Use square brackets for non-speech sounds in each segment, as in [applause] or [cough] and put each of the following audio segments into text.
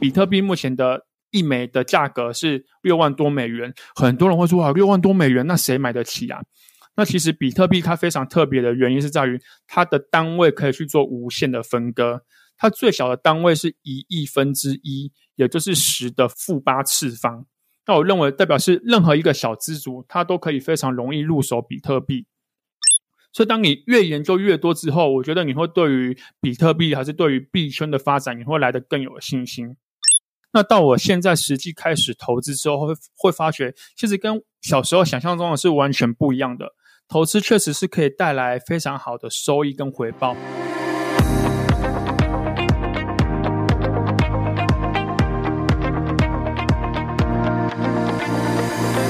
比特币目前的一枚的价格是六万多美元，很多人会说啊，六万多美元，那谁买得起啊？那其实比特币它非常特别的原因是在于它的单位可以去做无限的分割，它最小的单位是一亿分之一，也就是十的负八次方。那我认为代表是任何一个小资族，他都可以非常容易入手比特币。所以当你越研究越多之后，我觉得你会对于比特币还是对于币圈的发展，你会来得更有信心。那到我现在实际开始投资之后，会会发觉，其实跟小时候想象中的是完全不一样的。投资确实是可以带来非常好的收益跟回报。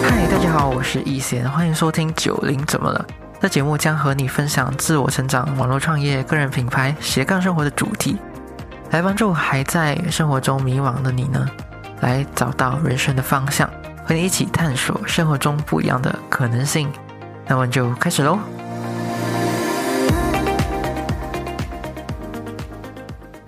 嗨，大家好，我是易贤，欢迎收听九零怎么了？这节目将和你分享自我成长、网络创业、个人品牌、斜杠生活的主题。来帮助还在生活中迷惘的你呢，来找到人生的方向，和你一起探索生活中不一样的可能性。那我们就开始喽。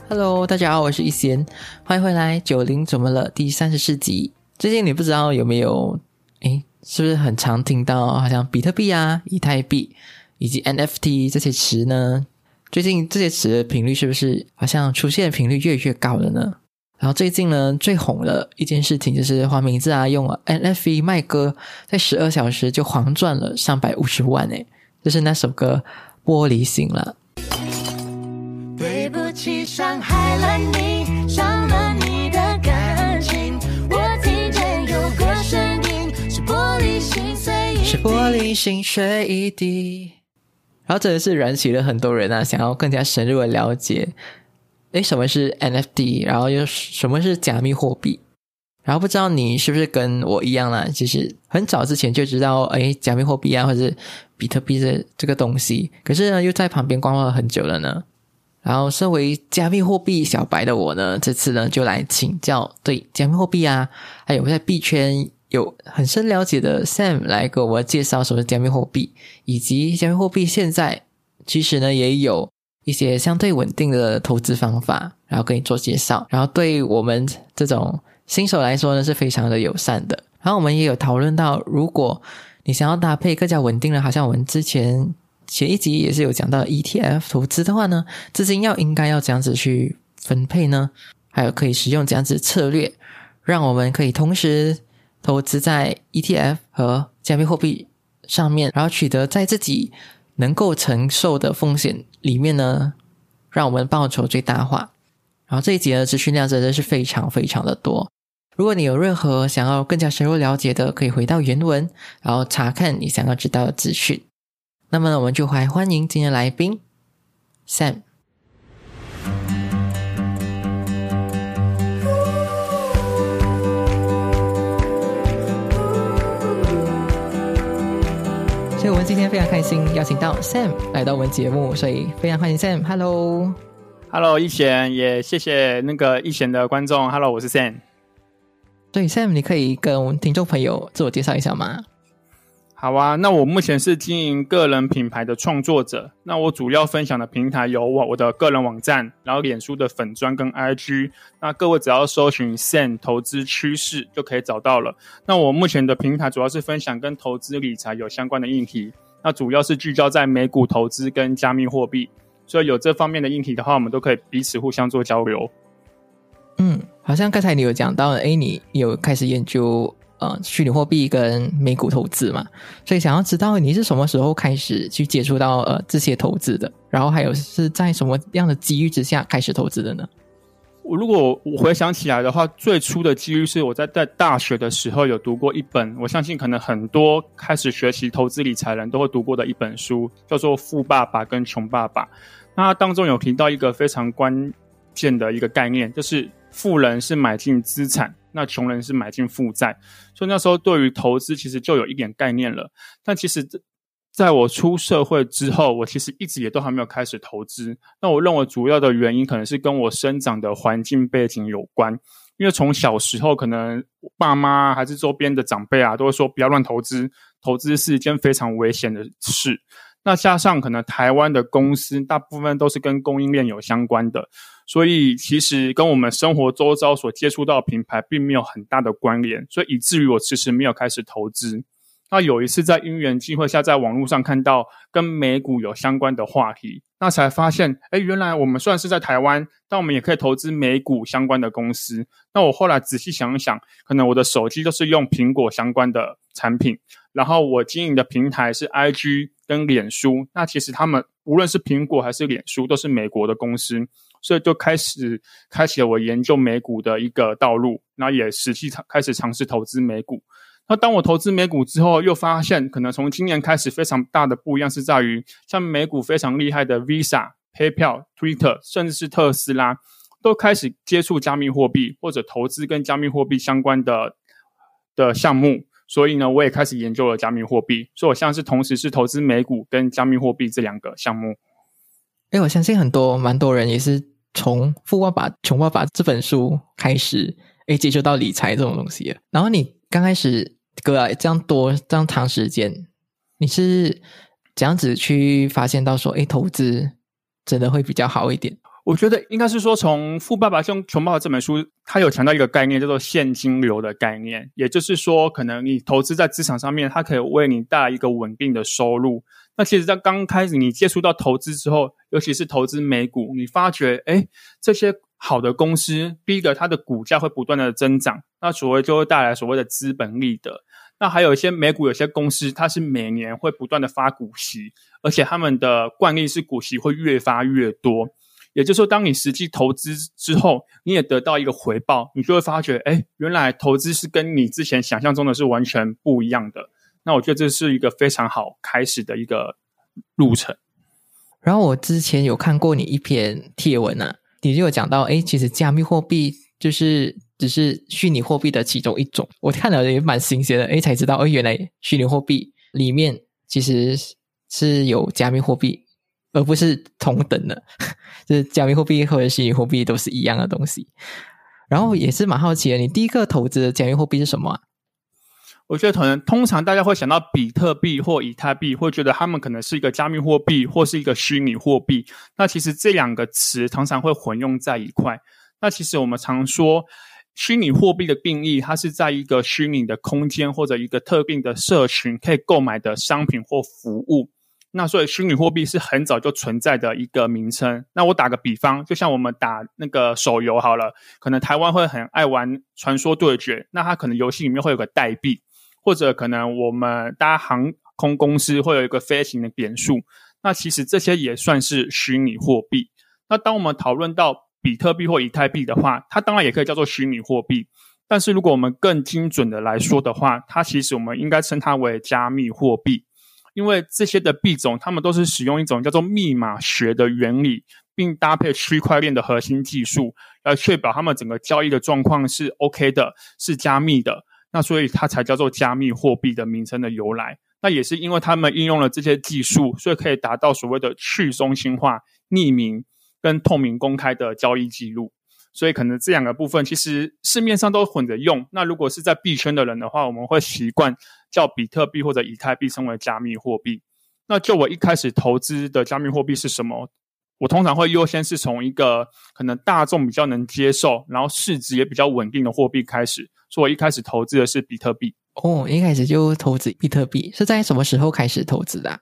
Hello，大家好，我是一贤，欢迎回来。九零怎么了？第三十四集。最近你不知道有没有？诶，是不是很常听到好像比特币啊、以太币以及 NFT 这些词呢？最近这些词的频率是不是好像出现的频率越来越高了呢？然后最近呢，最红的一件事情就是黄明志啊，用 NFT 卖歌，在十二小时就狂赚了三百五十万诶，就是那首歌《玻璃心》了。对不起，伤害了你，伤了你的感情。我听见有个声音，是玻璃心碎一地，是玻璃心碎一地。然后真的是燃起了很多人啊，想要更加深入的了解，诶，什么是 NFT，然后又什么是加密货币？然后不知道你是不是跟我一样啦？其实很早之前就知道，诶，加密货币啊，或者比特币这这个东西，可是呢，又在旁边观望了很久了呢。然后，身为加密货币小白的我呢，这次呢就来请教对加密货币啊，还有在币圈。有很深了解的 Sam 来给我介绍什么是加密货币，以及加密货币现在其实呢也有一些相对稳定的投资方法，然后给你做介绍。然后对我们这种新手来说呢是非常的友善的。然后我们也有讨论到，如果你想要搭配更加稳定的，好像我们之前前一集也是有讲到 ETF 投资的话呢，资金要应该要怎样子去分配呢？还有可以使用怎样子策略，让我们可以同时。投资在 ETF 和加密货币上面，然后取得在自己能够承受的风险里面呢，让我们报酬最大化。然后这一节的资讯量真的是非常非常的多。如果你有任何想要更加深入了解的，可以回到原文，然后查看你想要知道的资讯。那么我们就来欢迎今天来宾 Sam。们今天非常开心邀请到 Sam 来到我们节目，所以非常欢迎 Sam。Hello，Hello，一贤也谢谢那个一贤的观众。Hello，我是 Sam。对，Sam，你可以跟我们听众朋友自我介绍一下吗？好啊，那我目前是经营个人品牌的创作者。那我主要分享的平台有我我的个人网站，然后脸书的粉砖跟 IG。那各位只要搜寻 “Sen 投资趋势”就可以找到了。那我目前的平台主要是分享跟投资理财有相关的议题。那主要是聚焦在美股投资跟加密货币，所以有这方面的议题的话，我们都可以彼此互相做交流。嗯，好像刚才你有讲到，哎，你有开始研究。呃，虚拟货币跟美股投资嘛，所以想要知道你是什么时候开始去接触到呃这些投资的，然后还有是在什么样的机遇之下开始投资的呢？我如果我回想起来的话，最初的机遇是我在在大学的时候有读过一本，我相信可能很多开始学习投资理财人都会读过的一本书，叫做《富爸爸跟穷爸爸》。那当中有提到一个非常关键的一个概念，就是富人是买进资产。那穷人是买进负债，所以那时候对于投资其实就有一点概念了。但其实，在我出社会之后，我其实一直也都还没有开始投资。那我认为主要的原因可能是跟我生长的环境背景有关，因为从小时候可能爸妈还是周边的长辈啊，都会说不要乱投资，投资是一件非常危险的事。那加上可能台湾的公司大部分都是跟供应链有相关的，所以其实跟我们生活周遭所接触到的品牌并没有很大的关联，所以以至于我其实没有开始投资。那有一次在因缘机会下，在网络上看到跟美股有相关的话题，那才发现，哎，原来我们虽然是在台湾，但我们也可以投资美股相关的公司。那我后来仔细想一想，可能我的手机都是用苹果相关的产品，然后我经营的平台是 IG 跟脸书，那其实他们无论是苹果还是脸书，都是美国的公司，所以就开始开启了我研究美股的一个道路，那也实际开始尝试投资美股。那当我投资美股之后，又发现可能从今年开始非常大的不一样是在于，像美股非常厉害的 Visa、PayPal、Twitter，甚至是特斯拉，都开始接触加密货币或者投资跟加密货币相关的的项目。所以呢，我也开始研究了加密货币。所以我现在是同时是投资美股跟加密货币这两个项目。哎，我相信很多蛮多人也是从《富爸爸穷爸爸》这本书开始，哎，接触到理财这种东西。然后你刚开始。隔这样多这样长时间，你是怎样子去发现到说，哎，投资真的会比较好一点？我觉得应该是说，从《富爸爸穷穷爸爸》这本书，它有强调一个概念，叫做现金流的概念。也就是说，可能你投资在资产上面，它可以为你带来一个稳定的收入。那其实，在刚开始你接触到投资之后，尤其是投资美股，你发觉，哎，这些。好的公司，第一个它的股价会不断的增长，那所谓就会带来所谓的资本利得。那还有一些美股有些公司，它是每年会不断的发股息，而且他们的惯例是股息会越发越多。也就是说，当你实际投资之后，你也得到一个回报，你就会发觉，哎，原来投资是跟你之前想象中的是完全不一样的。那我觉得这是一个非常好开始的一个路程。然后我之前有看过你一篇贴文啊。你就有讲到，哎，其实加密货币就是只是虚拟货币的其中一种。我看了也蛮新鲜的，哎，才知道，哦，原来虚拟货币里面其实是有加密货币，而不是同等的，[laughs] 就是加密货币或者虚拟货币都是一样的东西。然后也是蛮好奇的，你第一个投资的加密货币是什么？我觉得可能通常大家会想到比特币或以太币，会觉得他们可能是一个加密货币或是一个虚拟货币。那其实这两个词常常会混用在一块。那其实我们常说虚拟货币的定义，它是在一个虚拟的空间或者一个特定的社群可以购买的商品或服务。那所以虚拟货币是很早就存在的一个名称。那我打个比方，就像我们打那个手游好了，可能台湾会很爱玩传说对决，那它可能游戏里面会有个代币。或者可能我们搭航空公司会有一个飞行的点数，那其实这些也算是虚拟货币。那当我们讨论到比特币或以太币的话，它当然也可以叫做虚拟货币。但是如果我们更精准的来说的话，它其实我们应该称它为加密货币，因为这些的币种他们都是使用一种叫做密码学的原理，并搭配区块链的核心技术，来确保他们整个交易的状况是 OK 的，是加密的。那所以它才叫做加密货币的名称的由来。那也是因为他们应用了这些技术，所以可以达到所谓的去中心化、匿名跟透明公开的交易记录。所以可能这两个部分其实市面上都混着用。那如果是在币圈的人的话，我们会习惯叫比特币或者以太币称为加密货币。那就我一开始投资的加密货币是什么？我通常会优先是从一个可能大众比较能接受，然后市值也比较稳定的货币开始。所以我一开始投资的是比特币。哦，一开始就投资比特币，是在什么时候开始投资的？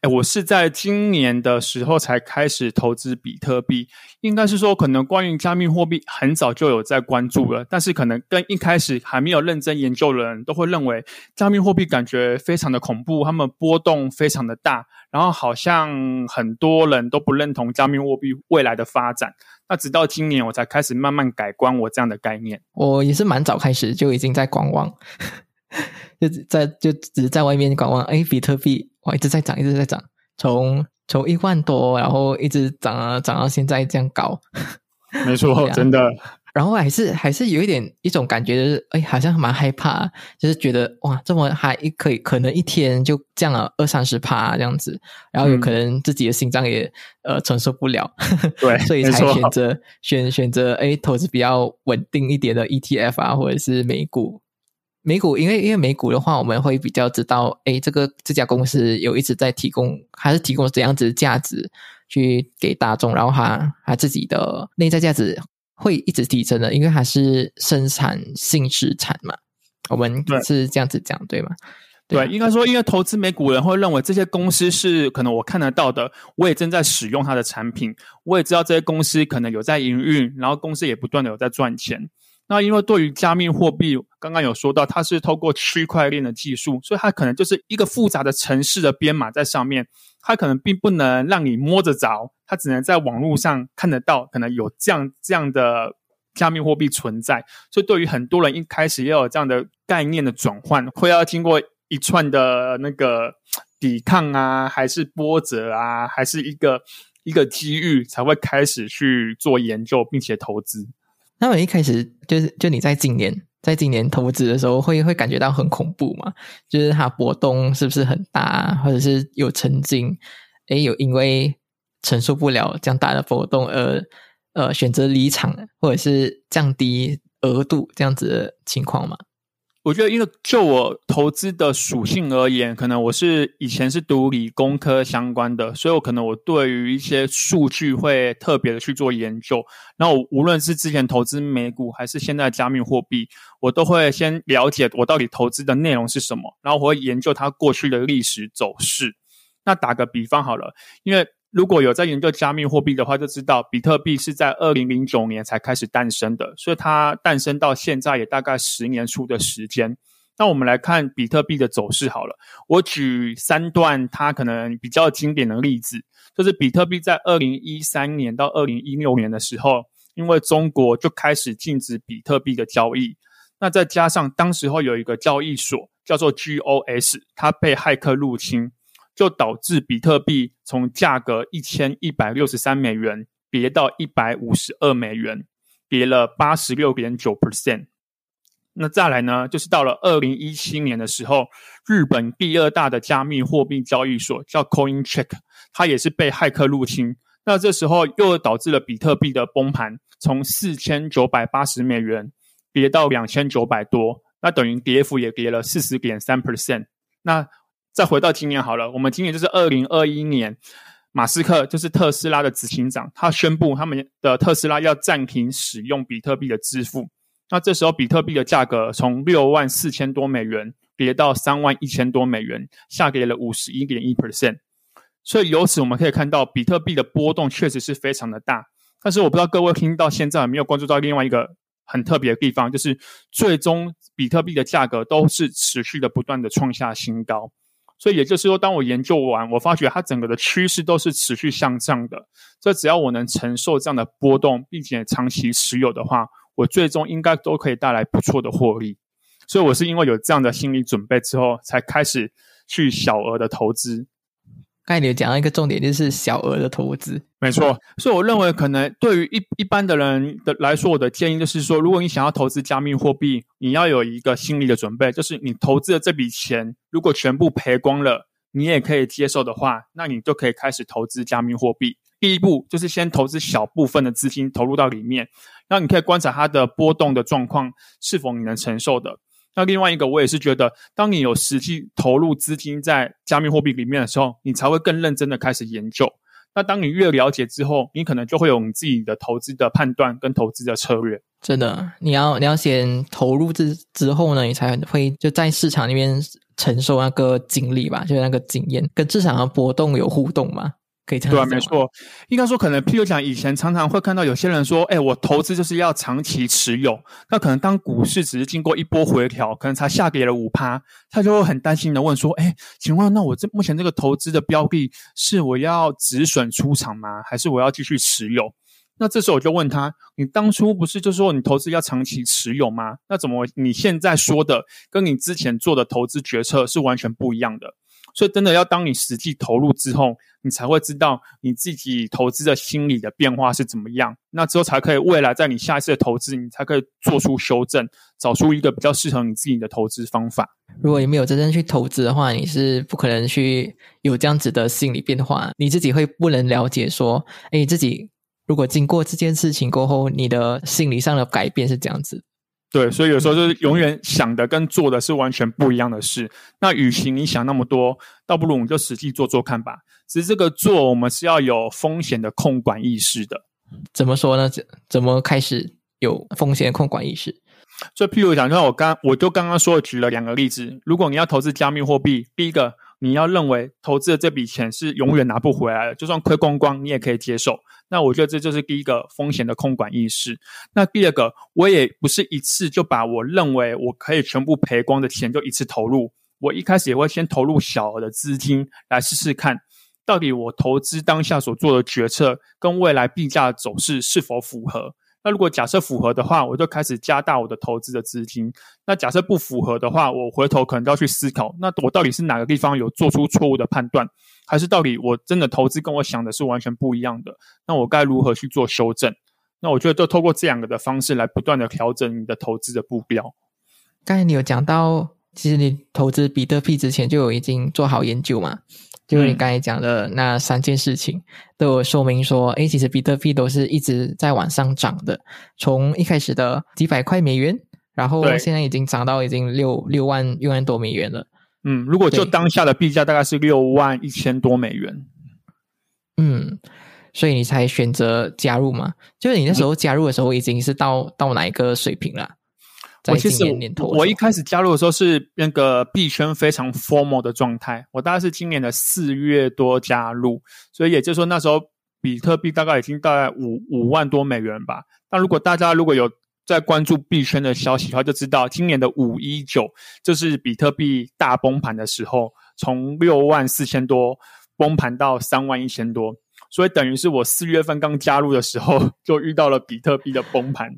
哎，我是在今年的时候才开始投资比特币。应该是说，可能关于加密货币很早就有在关注了，但是可能跟一开始还没有认真研究的人都会认为，加密货币感觉非常的恐怖，他们波动非常的大，然后好像很多人都不认同加密货币未来的发展。那直到今年，我才开始慢慢改观我这样的概念。我也是蛮早开始就已经在观望，[laughs] 就在就只是在外面观望。哎，比特币哇，一直在涨，一直在涨，从从一万多，然后一直涨啊涨到现在这样高。[laughs] 没错，真的。然后还是还是有一点一种感觉，就是哎，好像蛮害怕，就是觉得哇，这么还一可以可能一天就降了二三十帕这样子，然后有可能自己的心脏也呃承受不了，对，[laughs] 所以才选择选选择哎投资比较稳定一点的 ETF 啊，或者是美股。美股，因为因为美股的话，我们会比较知道，哎，这个这家公司有一直在提供，还是提供怎样子的价值去给大众，然后它它自己的内在价值会一直提升的，因为它是生产性资产嘛。我们是这样子讲，对吗？对，应该说，因为投资美股人会认为这些公司是可能我看得到的，我也正在使用它的产品，我也知道这些公司可能有在营运，然后公司也不断的有在赚钱。那因为对于加密货币，刚刚有说到它是透过区块链的技术，所以它可能就是一个复杂的城市的编码在上面，它可能并不能让你摸着着，它只能在网络上看得到，可能有这样这样的加密货币存在。所以对于很多人一开始要有这样的概念的转换，会要经过。一串的那个抵抗啊，还是波折啊，还是一个一个机遇，才会开始去做研究，并且投资。那么一开始就是就你在今年，在今年投资的时候，会会感觉到很恐怖嘛？就是它波动是不是很大，或者是有曾经诶有因为承受不了这样大的波动而呃选择离场，或者是降低额度这样子的情况吗？我觉得，因为就我投资的属性而言，可能我是以前是读理工科相关的，所以我可能我对于一些数据会特别的去做研究。然后，无论是之前投资美股，还是现在加密货币，我都会先了解我到底投资的内容是什么，然后我会研究它过去的历史走势。那打个比方好了，因为。如果有在研究加密货币的话，就知道比特币是在二零零九年才开始诞生的，所以它诞生到现在也大概十年出的时间。那我们来看比特币的走势好了，我举三段它可能比较经典的例子，就是比特币在二零一三年到二零一六年的时候，因为中国就开始禁止比特币的交易，那再加上当时候有一个交易所叫做 GOS，它被骇客入侵。就导致比特币从价格一千一百六十三美元跌到一百五十二美元，跌了八十六点九 percent。那再来呢，就是到了二零一七年的时候，日本第二大的加密货币交易所叫 CoinCheck，它也是被骇客入侵。那这时候又导致了比特币的崩盘，从四千九百八十美元跌到两千九百多，那等于跌幅也跌了四十点三 percent。那再回到今年好了，我们今年就是二零二一年，马斯克就是特斯拉的执行长，他宣布他们的特斯拉要暂停使用比特币的支付。那这时候比特币的价格从六万四千多美元跌到三万一千多美元，下跌了五十一点一 percent。所以由此我们可以看到，比特币的波动确实是非常的大。但是我不知道各位听到现在有没有关注到另外一个很特别的地方，就是最终比特币的价格都是持续的不断的创下新高。所以也就是说，当我研究完，我发觉它整个的趋势都是持续向上的。这只要我能承受这样的波动，并且长期持有的话，我最终应该都可以带来不错的获利。所以我是因为有这样的心理准备之后，才开始去小额的投资。刚才你讲到一个重点，就是小额的投资，没错。所以我认为，可能对于一一般的人的来说，我的建议就是说，如果你想要投资加密货币，你要有一个心理的准备，就是你投资的这笔钱，如果全部赔光了，你也可以接受的话，那你就可以开始投资加密货币。第一步就是先投资小部分的资金投入到里面，然后你可以观察它的波动的状况是否你能承受的。那另外一个，我也是觉得，当你有实际投入资金在加密货币里面的时候，你才会更认真的开始研究。那当你越了解之后，你可能就会有你自己的投资的判断跟投资的策略。真的，你要你要先投入之之后呢，你才会就在市场里面承受那个经历吧，就是那个经验，跟市场的波动有互动嘛。对，啊没错。应该说，可能譬如讲，以前常常会看到有些人说：“哎，我投资就是要长期持有。”那可能当股市只是经过一波回调，可能才下跌了五趴，他就会很担心的问说：“哎，请问，那我这目前这个投资的标的，是我要止损出场吗？还是我要继续持有？”那这时候我就问他：“你当初不是就说你投资要长期持有吗？那怎么你现在说的跟你之前做的投资决策是完全不一样的？”所以，真的要当你实际投入之后，你才会知道你自己投资的心理的变化是怎么样。那之后才可以未来在你下一次的投资，你才可以做出修正，找出一个比较适合你自己的投资方法。如果你没有真正去投资的话，你是不可能去有这样子的心理变化。你自己会不能了解说，哎，自己如果经过这件事情过后，你的心理上的改变是这样子。对，所以有时候就是永远想的跟做的是完全不一样的事。那与其你想那么多，倒不如你就实际做做看吧。只是这个做，我们是要有风险的控管意识的。怎么说呢？怎怎么开始有风险控管意识？就譬如讲，就像我刚我就刚刚说举了两个例子。如果你要投资加密货币，第一个你要认为投资的这笔钱是永远拿不回来的，就算亏光光你也可以接受。那我觉得这就是第一个风险的控管意识。那第二个，我也不是一次就把我认为我可以全部赔光的钱就一次投入。我一开始也会先投入小额的资金来试试看，到底我投资当下所做的决策跟未来币价走势是否符合。那如果假设符合的话，我就开始加大我的投资的资金。那假设不符合的话，我回头可能都要去思考，那我到底是哪个地方有做出错误的判断，还是到底我真的投资跟我想的是完全不一样的？那我该如何去做修正？那我觉得就透过这两个的方式来不断的调整你的投资的目标。刚才你有讲到，其实你投资比特币之前就有已经做好研究嘛？就是你刚才讲的那三件事情，都有说明说，哎，其实比特币都是一直在往上涨的，从一开始的几百块美元，然后现在已经涨到已经六六万六万多美元了。嗯，如果就当下的币价大概是六万一千多美元。嗯，所以你才选择加入嘛？就是你那时候加入的时候，已经是到到哪一个水平了？我其实我一开始加入的时候是那个币圈非常 formal 的状态，我大概是今年的四月多加入，所以也就是说那时候比特币大概已经大概五五万多美元吧。那如果大家如果有在关注币圈的消息的话，就知道今年的五一九就是比特币大崩盘的时候，从六万四千多崩盘到三万一千多，所以等于是我四月份刚加入的时候 [laughs] 就遇到了比特币的崩盘。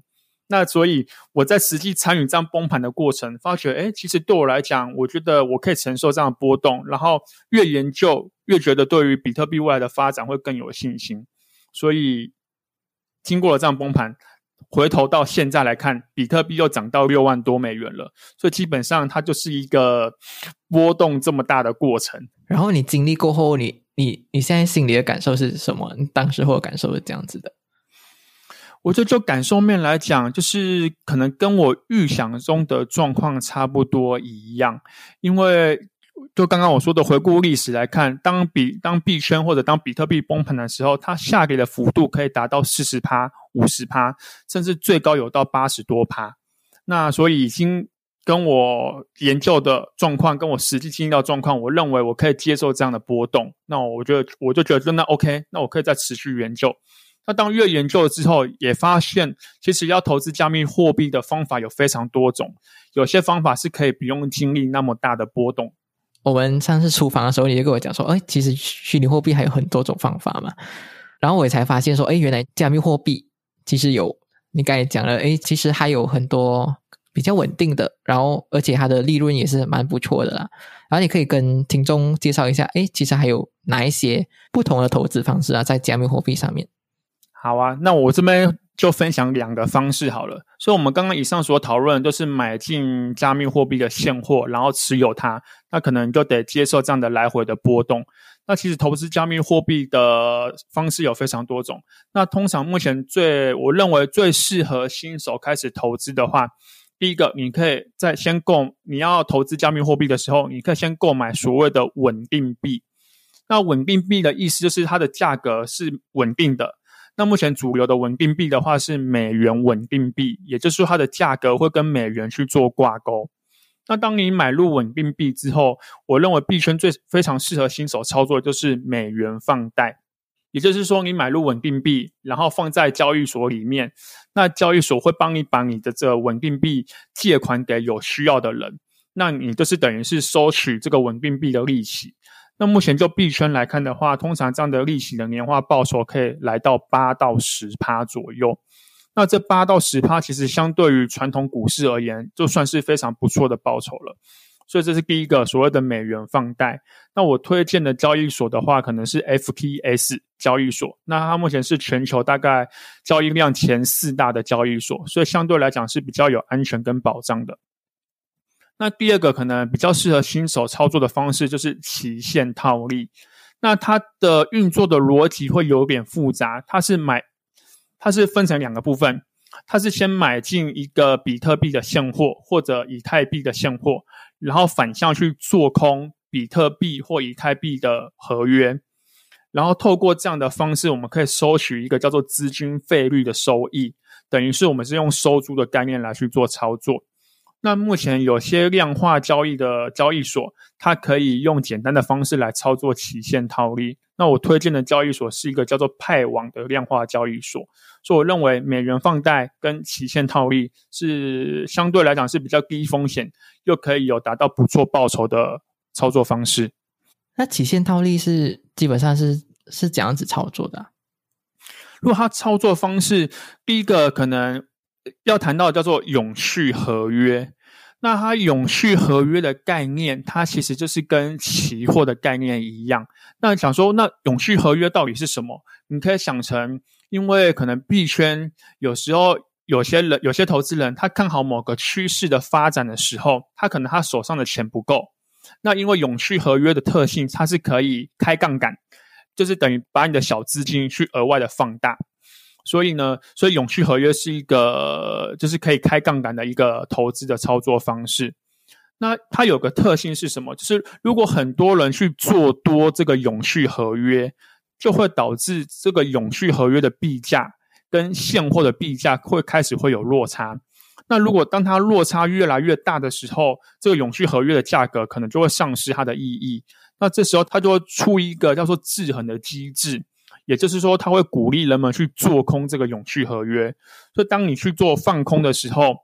那所以我在实际参与这样崩盘的过程，发觉，哎，其实对我来讲，我觉得我可以承受这样的波动，然后越研究越觉得对于比特币未来的发展会更有信心。所以经过了这样崩盘，回头到现在来看，比特币又涨到六万多美元了。所以基本上它就是一个波动这么大的过程。然后你经历过后，你你你现在心里的感受是什么？你当时或感受是这样子的。我觉得就感受面来讲，就是可能跟我预想中的状况差不多一样。因为就刚刚我说的，回顾历史来看，当比当币圈或者当比特币崩盘的时候，它下跌的幅度可以达到四十趴、五十趴，甚至最高有到八十多趴。那所以已经跟我研究的状况，跟我实际经历到状况，我认为我可以接受这样的波动。那我觉得我就觉得那 OK，那我可以再持续研究。那当越研究了之后，也发现其实要投资加密货币的方法有非常多种，有些方法是可以不用经历那么大的波动。我们上次出房的时候，你就跟我讲说，哎，其实虚拟货币还有很多种方法嘛。然后我也才发现说，哎，原来加密货币其实有你刚才讲了，哎，其实还有很多比较稳定的，然后而且它的利润也是蛮不错的啦。然后你可以跟听众介绍一下，哎，其实还有哪一些不同的投资方式啊，在加密货币上面。好啊，那我这边就分享两个方式好了。所以，我们刚刚以上所讨论都是买进加密货币的现货，然后持有它，那可能就得接受这样的来回的波动。那其实投资加密货币的方式有非常多种。那通常目前最我认为最适合新手开始投资的话，第一个，你可以在先购你要投资加密货币的时候，你可以先购买所谓的稳定币。那稳定币的意思就是它的价格是稳定的。那目前主流的稳定币的话是美元稳定币，也就是它的价格会跟美元去做挂钩。那当你买入稳定币之后，我认为币圈最非常适合新手操作的就是美元放贷，也就是说你买入稳定币，然后放在交易所里面，那交易所会帮你把你的这稳定币借款给有需要的人，那你就是等于是收取这个稳定币的利息。那目前就币圈来看的话，通常这样的利息的年化报酬可以来到八到十趴左右。那这八到十趴，其实相对于传统股市而言，就算是非常不错的报酬了。所以这是第一个所谓的美元放贷。那我推荐的交易所的话，可能是 FTS 交易所。那它目前是全球大概交易量前四大的交易所，所以相对来讲是比较有安全跟保障的。那第二个可能比较适合新手操作的方式就是期限套利。那它的运作的逻辑会有点复杂，它是买，它是分成两个部分。它是先买进一个比特币的现货或者以太币的现货，然后反向去做空比特币或以太币的合约，然后透过这样的方式，我们可以收取一个叫做资金费率的收益，等于是我们是用收租的概念来去做操作。那目前有些量化交易的交易所，它可以用简单的方式来操作期限套利。那我推荐的交易所是一个叫做派网的量化交易所，所以我认为美元放贷跟期限套利是相对来讲是比较低风险，又可以有达到不错报酬的操作方式。那期限套利是基本上是是怎样子操作的？如果它操作方式，第一个可能。要谈到叫做永续合约，那它永续合约的概念，它其实就是跟期货的概念一样。那想说，那永续合约到底是什么？你可以想成，因为可能币圈有时候有些人、有些投资人，他看好某个趋势的发展的时候，他可能他手上的钱不够。那因为永续合约的特性，它是可以开杠杆，就是等于把你的小资金去额外的放大。所以呢，所以永续合约是一个就是可以开杠杆的一个投资的操作方式。那它有个特性是什么？就是如果很多人去做多这个永续合约，就会导致这个永续合约的币价跟现货的币价会开始会有落差。那如果当它落差越来越大的时候，这个永续合约的价格可能就会丧失它的意义。那这时候它就会出一个叫做制衡的机制。也就是说，他会鼓励人们去做空这个永续合约。所以，当你去做放空的时候，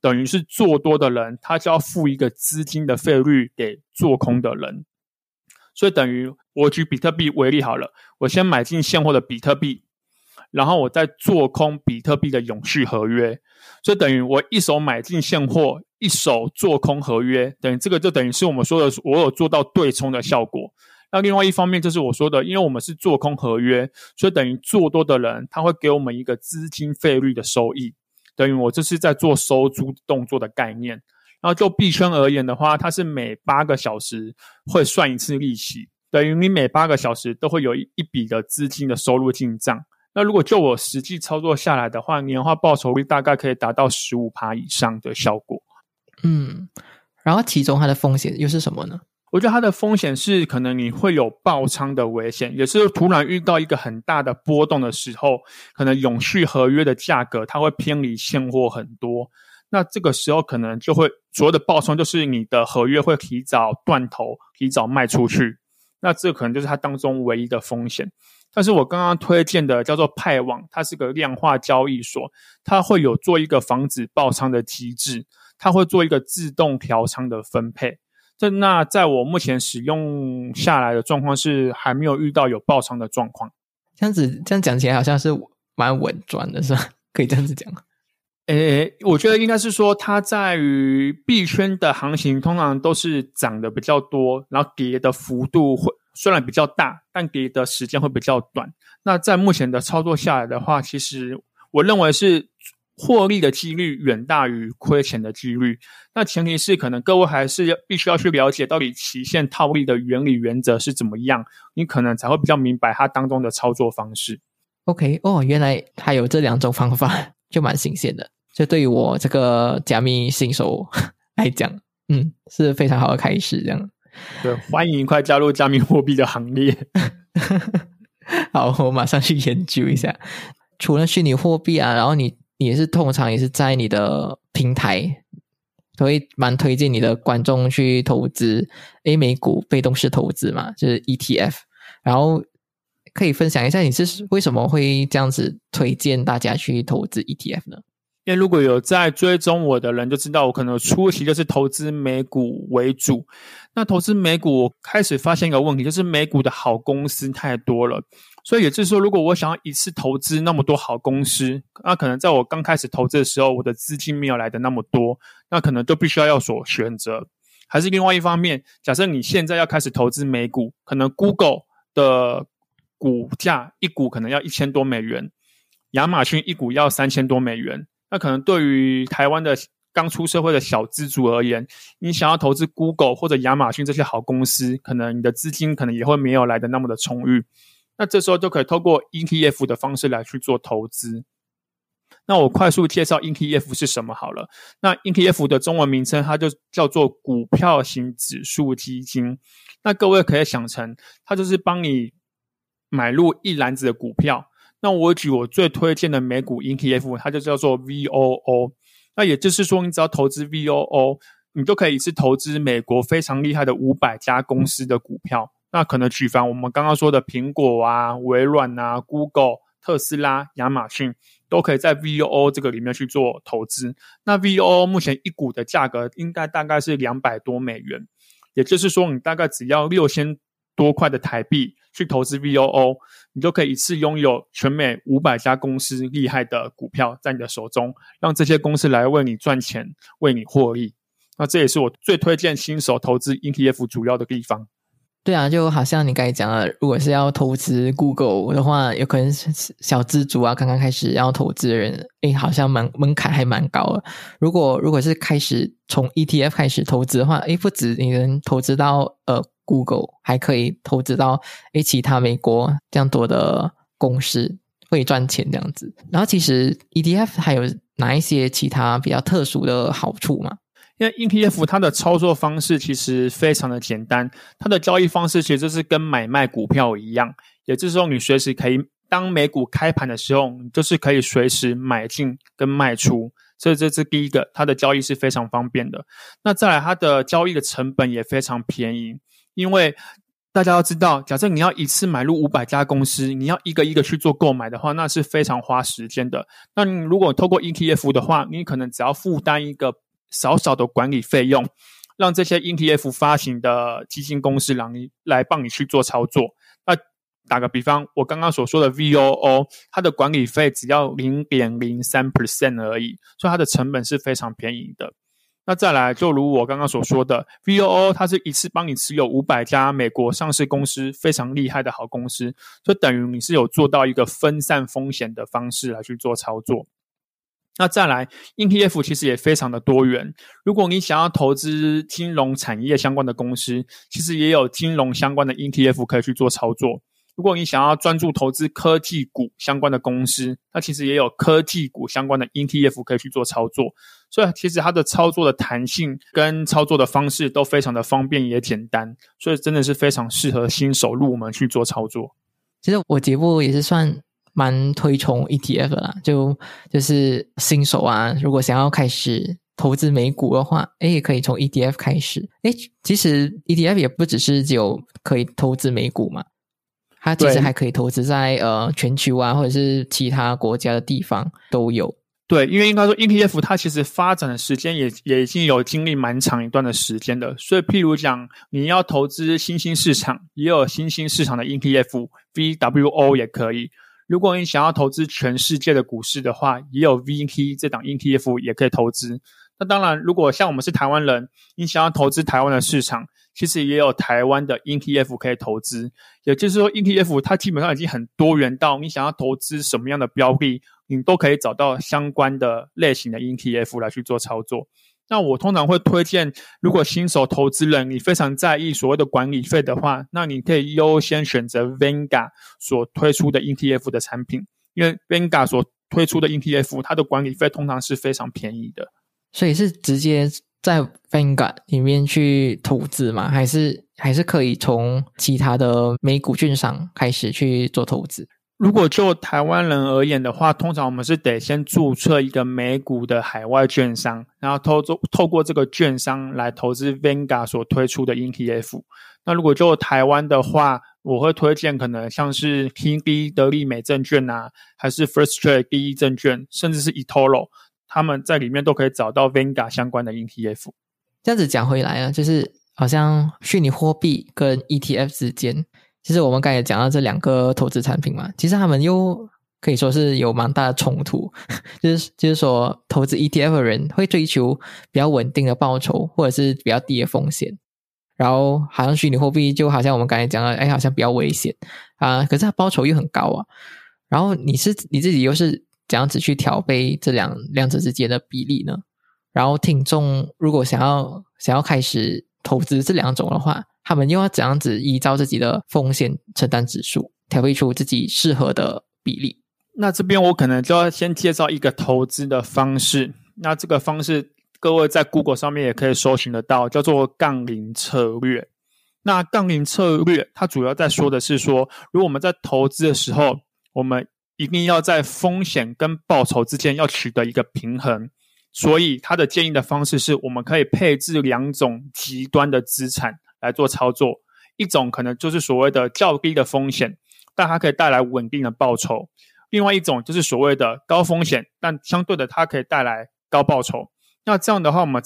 等于是做多的人，他就要付一个资金的费率给做空的人。所以，等于我举比特币为例好了，我先买进现货的比特币，然后我再做空比特币的永续合约。所以，等于我一手买进现货，一手做空合约，等于这个就等于是我们说的，我有做到对冲的效果。那另外一方面就是我说的，因为我们是做空合约，所以等于做多的人他会给我们一个资金费率的收益，等于我这是在做收租动作的概念。然后就币圈而言的话，它是每八个小时会算一次利息，等于你每八个小时都会有一笔的资金的收入进账。那如果就我实际操作下来的话，年化报酬率大概可以达到十五趴以上的效果。嗯，然后其中它的风险又是什么呢？我觉得它的风险是，可能你会有爆仓的危险，也是突然遇到一个很大的波动的时候，可能永续合约的价格它会偏离现货很多，那这个时候可能就会所有的爆仓，就是你的合约会提早断头，提早卖出去，那这可能就是它当中唯一的风险。但是我刚刚推荐的叫做派网，它是个量化交易所，它会有做一个防止爆仓的机制，它会做一个自动调仓的分配。这那在我目前使用下来的状况是还没有遇到有爆仓的状况。这样子这样讲起来好像是蛮稳赚的，是吧？可以这样子讲。诶，我觉得应该是说它在于币圈的行情通常都是涨的比较多，然后跌的幅度会虽然比较大，但跌的时间会比较短。那在目前的操作下来的话，其实我认为是。获利的几率远大于亏钱的几率，那前提是可能各位还是要必须要去了解到底期限套利的原理原则是怎么样，你可能才会比较明白它当中的操作方式。OK，哦，原来还有这两种方法，就蛮新鲜的。这对于我这个加密新手 [laughs] 来讲，嗯，是非常好的开始。这样，对，欢迎快加入加密货币的行列。[laughs] 好，我马上去研究一下。除了虚拟货币啊，然后你。也是通常也是在你的平台，所以蛮推荐你的观众去投资 A 美股被动式投资嘛，就是 ETF。然后可以分享一下你是为什么会这样子推荐大家去投资 ETF 呢？因为如果有在追踪我的人就知道，我可能初期就是投资美股为主。那投资美股我开始发现一个问题，就是美股的好公司太多了。所以也就是说，如果我想要一次投资那么多好公司，那可能在我刚开始投资的时候，我的资金没有来的那么多，那可能就必须要要所选择。还是另外一方面，假设你现在要开始投资美股，可能 Google 的股价一股可能要一千多美元，亚马逊一股要三千多美元，那可能对于台湾的刚出社会的小资族而言，你想要投资 Google 或者亚马逊这些好公司，可能你的资金可能也会没有来的那么的充裕。那这时候就可以透过 ETF 的方式来去做投资。那我快速介绍 ETF 是什么好了。那 ETF 的中文名称它就叫做股票型指数基金。那各位可以想成，它就是帮你买入一篮子的股票。那我举我最推荐的美股 ETF，它就叫做 VOO。那也就是说，你只要投资 VOO，你就可以是投资美国非常厉害的五百家公司的股票。那可能举凡我们刚刚说的苹果啊、微软啊、Google、特斯拉、亚马逊，都可以在 VOO 这个里面去做投资。那 VOO 目前一股的价格应该大概是两百多美元，也就是说，你大概只要六千多块的台币去投资 VOO，你就可以一次拥有全美五百家公司厉害的股票在你的手中，让这些公司来为你赚钱、为你获利。那这也是我最推荐新手投资 ETF 主要的地方。对啊，就好像你刚才讲了，如果是要投资 Google 的话，有可能小资族啊，刚刚开始要投资的人，诶，好像门门槛还蛮高的。如果如果是开始从 ETF 开始投资的话，诶，不止你能投资到呃 Google，还可以投资到诶其他美国这样多的公司会赚钱这样子。然后其实 ETF 还有哪一些其他比较特殊的好处吗？因为 ETF 它的操作方式其实非常的简单，它的交易方式其实就是跟买卖股票一样，也就是说你随时可以当美股开盘的时候，就是可以随时买进跟卖出，所以这是第一个，它的交易是非常方便的。那再来，它的交易的成本也非常便宜，因为大家要知道，假设你要一次买入五百家公司，你要一个一个去做购买的话，那是非常花时间的。那你如果透过 ETF 的话，你可能只要负担一个。少少的管理费用，让这些 ETF 发行的基金公司让你来帮你去做操作。那打个比方，我刚刚所说的 VOO，它的管理费只要零点零三 percent 而已，所以它的成本是非常便宜的。那再来，就如我刚刚所说的，VOO 它是一次帮你持有五百家美国上市公司非常厉害的好公司，就等于你是有做到一个分散风险的方式来去做操作。那再来，ETF 其实也非常的多元。如果你想要投资金融产业相关的公司，其实也有金融相关的 ETF 可以去做操作。如果你想要专注投资科技股相关的公司，那其实也有科技股相关的 ETF 可以去做操作。所以其实它的操作的弹性跟操作的方式都非常的方便也简单，所以真的是非常适合新手入门去做操作。其实我节目也是算。蛮推崇 ETF 啦，就就是新手啊，如果想要开始投资美股的话，哎，也可以从 ETF 开始。哎，其实 ETF 也不只是有可以投资美股嘛，它其实还可以投资在呃全球啊，或者是其他国家的地方都有。对，因为应该说 ETF 它其实发展的时间也也已经有经历蛮长一段的时间的，所以譬如讲你要投资新兴市场，也有新兴市场的 ETF，VWO 也可以。如果你想要投资全世界的股市的话，也有 VT 这档 ETF 也可以投资。那当然，如果像我们是台湾人，你想要投资台湾的市场，其实也有台湾的 ETF 可以投资。也就是说，ETF 它基本上已经很多元到你想要投资什么样的标的，你都可以找到相关的类型的 ETF 来去做操作。那我通常会推荐，如果新手投资人你非常在意所谓的管理费的话，那你可以优先选择 Venga 所推出的 ETF 的产品，因为 Venga 所推出的 ETF 它的管理费通常是非常便宜的。所以是直接在 Venga 里面去投资吗？还是还是可以从其他的美股券商开始去做投资？如果就台湾人而言的话，通常我们是得先注册一个美股的海外券商，然后透过透过这个券商来投资 Venga 所推出的 ETF。那如果就台湾的话，我会推荐可能像是 TD 德利美证券啊，还是 First Trade 第一证券，甚至是 eToro，他们在里面都可以找到 Venga 相关的 ETF。这样子讲回来啊，就是好像虚拟货币跟 ETF 之间。其实我们刚才讲到这两个投资产品嘛，其实他们又可以说是有蛮大的冲突。[laughs] 就是就是说，投资 ETF 的人会追求比较稳定的报酬，或者是比较低的风险。然后，好像虚拟货币就好像我们刚才讲的，哎，好像比较危险啊。可是它报酬又很高啊。然后你是你自己又是怎样子去调配这两两者之间的比例呢？然后听众如果想要想要开始投资这两种的话。他们又要怎样子依照自己的风险承担指数调配出自己适合的比例？那这边我可能就要先介绍一个投资的方式。那这个方式，各位在 Google 上面也可以搜寻得到，叫做杠铃策略。那杠铃策略，它主要在说的是说，如果我们在投资的时候，我们一定要在风险跟报酬之间要取得一个平衡。所以，他的建议的方式是，我们可以配置两种极端的资产来做操作。一种可能就是所谓的较低的风险，但它可以带来稳定的报酬；另外一种就是所谓的高风险，但相对的它可以带来高报酬。那这样的话，我们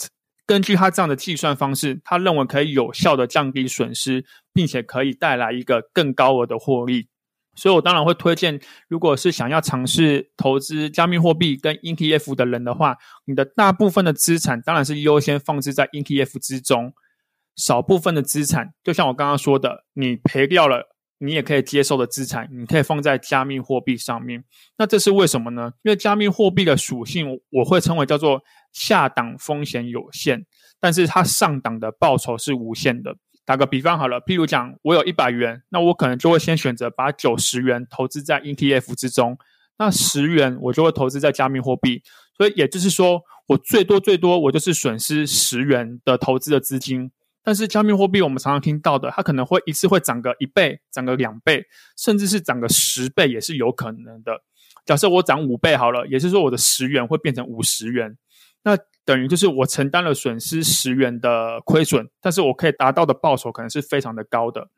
根据他这样的计算方式，他认为可以有效的降低损失，并且可以带来一个更高额的获利。所以我当然会推荐，如果是想要尝试投资加密货币跟 ETF 的人的话，你的大部分的资产当然是优先放置在 ETF 之中，少部分的资产，就像我刚刚说的，你赔掉了，你也可以接受的资产，你可以放在加密货币上面。那这是为什么呢？因为加密货币的属性，我会称为叫做下档风险有限，但是它上档的报酬是无限的。打个比方好了，譬如讲，我有一百元，那我可能就会先选择把九十元投资在 ETF 之中，那十元我就会投资在加密货币。所以也就是说，我最多最多我就是损失十元的投资的资金。但是加密货币我们常常听到的，它可能会一次会涨个一倍，涨个两倍，甚至是涨个十倍也是有可能的。假设我涨五倍好了，也就是说我的十元会变成五十元。那等于就是我承担了损失十元的亏损，但是我可以达到的报酬可能是非常的高的。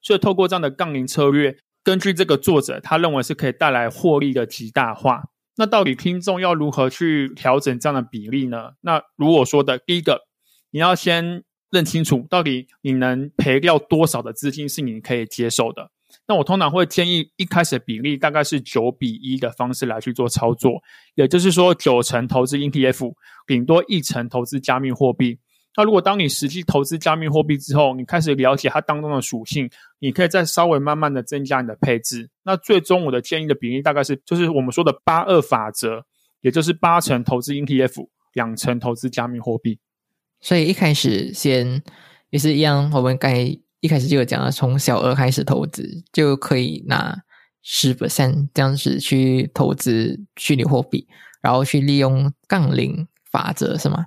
所以透过这样的杠铃策略，根据这个作者他认为是可以带来获利的极大化。那到底听众要如何去调整这样的比例呢？那如果说的第一个，你要先认清楚到底你能赔掉多少的资金是你可以接受的。那我通常会建议一开始比例大概是九比一的方式来去做操作，也就是说九成投资 ETF，顶多一成投资加密货币。那如果当你实际投资加密货币之后，你开始了解它当中的属性，你可以再稍微慢慢的增加你的配置。那最终我的建议的比例大概是，就是我们说的八二法则，也就是八成投资 ETF，两成投资加密货币。所以一开始先也是一样，我们该。一开始就有讲了，从小额开始投资就可以拿十 percent 这样子去投资虚拟货币，然后去利用杠铃法则是吗？